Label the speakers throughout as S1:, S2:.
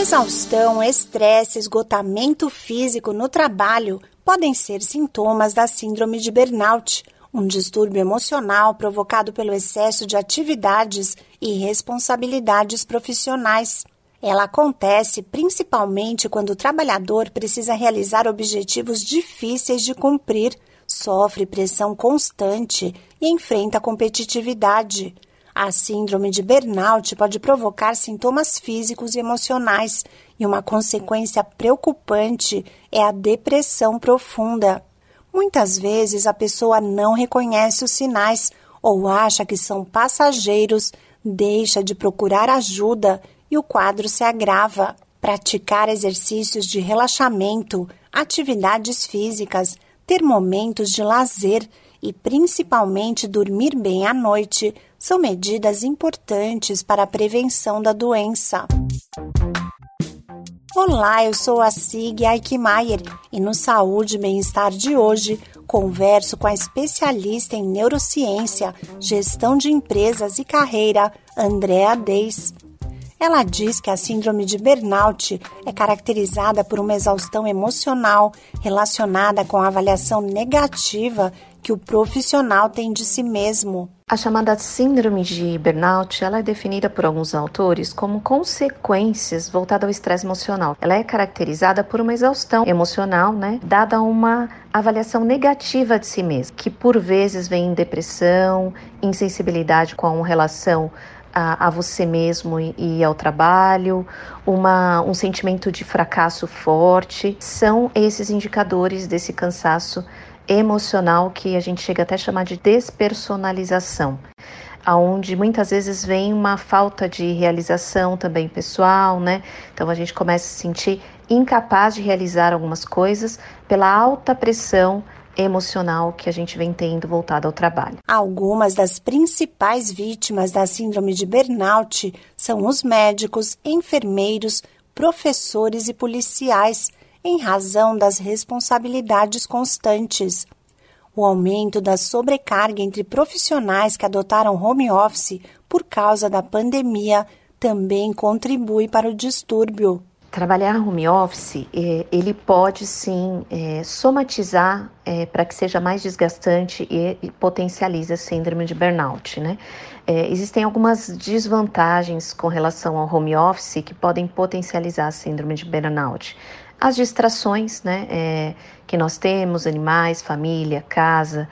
S1: Exaustão, estresse, esgotamento físico no trabalho podem ser sintomas da síndrome de burnout, um distúrbio emocional provocado pelo excesso de atividades e responsabilidades profissionais. Ela acontece principalmente quando o trabalhador precisa realizar objetivos difíceis de cumprir, sofre pressão constante e enfrenta competitividade. A síndrome de burnout pode provocar sintomas físicos e emocionais, e uma consequência preocupante é a depressão profunda. Muitas vezes a pessoa não reconhece os sinais ou acha que são passageiros, deixa de procurar ajuda e o quadro se agrava. Praticar exercícios de relaxamento, atividades físicas, ter momentos de lazer e principalmente dormir bem à noite são medidas importantes para a prevenção da doença. Olá, eu sou a Sig Aikmaier e no Saúde e Bem-Estar de hoje converso com a especialista em neurociência, gestão de empresas e carreira, Andréa Deis. Ela diz que a síndrome de burnout é caracterizada por uma exaustão emocional relacionada com a avaliação negativa que o profissional tem de si mesmo.
S2: A chamada síndrome de burnout, ela é definida por alguns autores como consequências voltadas ao estresse emocional. Ela é caracterizada por uma exaustão emocional, né, dada uma avaliação negativa de si mesmo, que por vezes vem em depressão, insensibilidade com relação a, a, você mesmo e, e, ao trabalho, uma, um sentimento de fracasso forte, são esses indicadores desse cansaço emocional que a gente chega até a chamar de despersonalização, aonde muitas vezes vem uma falta de realização também pessoal, né? Então a gente começa a se sentir incapaz de realizar algumas coisas pela alta pressão emocional que a gente vem tendo voltado ao trabalho.
S1: Algumas das principais vítimas da síndrome de burnout são os médicos, enfermeiros, professores e policiais em razão das responsabilidades constantes. O aumento da sobrecarga entre profissionais que adotaram home office por causa da pandemia também contribui para o distúrbio.
S2: Trabalhar home office, é, ele pode sim é, somatizar é, para que seja mais desgastante e, potencialize a síndrome de burnout, né? Existem algumas desvantagens com relação ao home office que podem potencializar a síndrome de burnout as distrações né, que nós temos, animais, família, casa,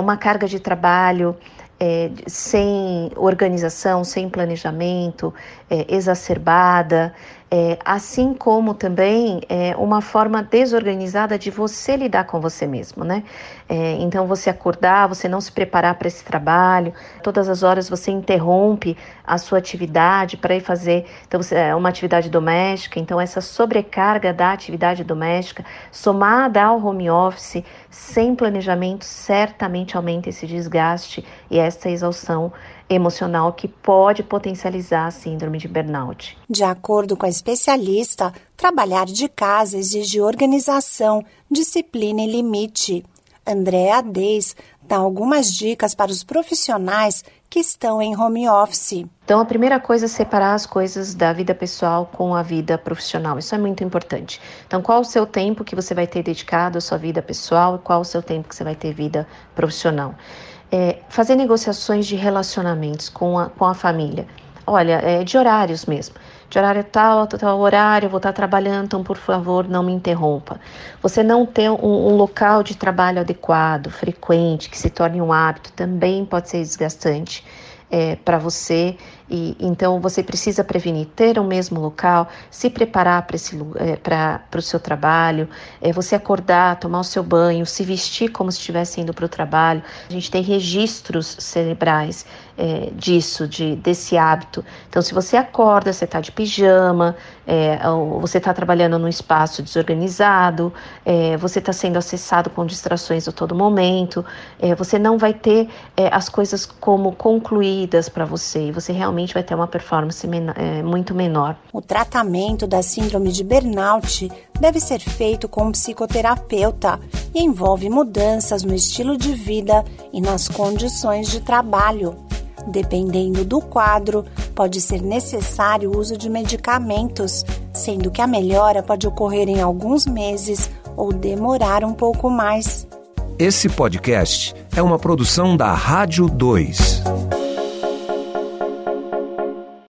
S2: uma carga de trabalho é, sem organização, sem planejamento, é, exacerbada, é, assim como também é, uma forma desorganizada de você lidar com você mesmo, né? É, então você acordar, você não se preparar para esse trabalho, todas as horas você interrompe a sua atividade para ir fazer, então você, é uma atividade doméstica, então essa sobrecarga da atividade doméstica somada ao home office sem planejamento certamente aumenta esse desgaste e essa exaustão emocional que pode potencializar a síndrome de burnout.
S1: De acordo com a especialista, trabalhar de casa exige organização, disciplina e limite. Andréa Deis dá algumas dicas para os profissionais que estão em home office.
S2: Então, a primeira coisa é separar as coisas da vida pessoal com a vida profissional. Isso é muito importante. Então, qual o seu tempo que você vai ter dedicado à sua vida pessoal e qual o seu tempo que você vai ter vida profissional? É, fazer negociações de relacionamentos com a, com a família. Olha, é, de horários mesmo. De horário tal, tal horário, eu vou estar trabalhando, então por favor não me interrompa. Você não ter um, um local de trabalho adequado, frequente, que se torne um hábito, também pode ser desgastante é, para você e então você precisa prevenir ter o mesmo local, se preparar para para o seu trabalho, é, você acordar, tomar o seu banho, se vestir como se estivesse indo para o trabalho. A gente tem registros cerebrais é, disso, de desse hábito. Então, se você acorda, você está de pijama, é, você está trabalhando num espaço desorganizado, é, você está sendo acessado com distrações a todo momento, você não vai ter as coisas como concluídas para você. Você realmente vai ter uma performance menor, é, muito menor.
S1: O tratamento da síndrome de burnout deve ser feito com um psicoterapeuta e envolve mudanças no estilo de vida e nas condições de trabalho. Dependendo do quadro, pode ser necessário o uso de medicamentos, sendo que a melhora pode ocorrer em alguns meses ou demorar um pouco mais.
S3: Esse podcast é uma produção da Rádio 2.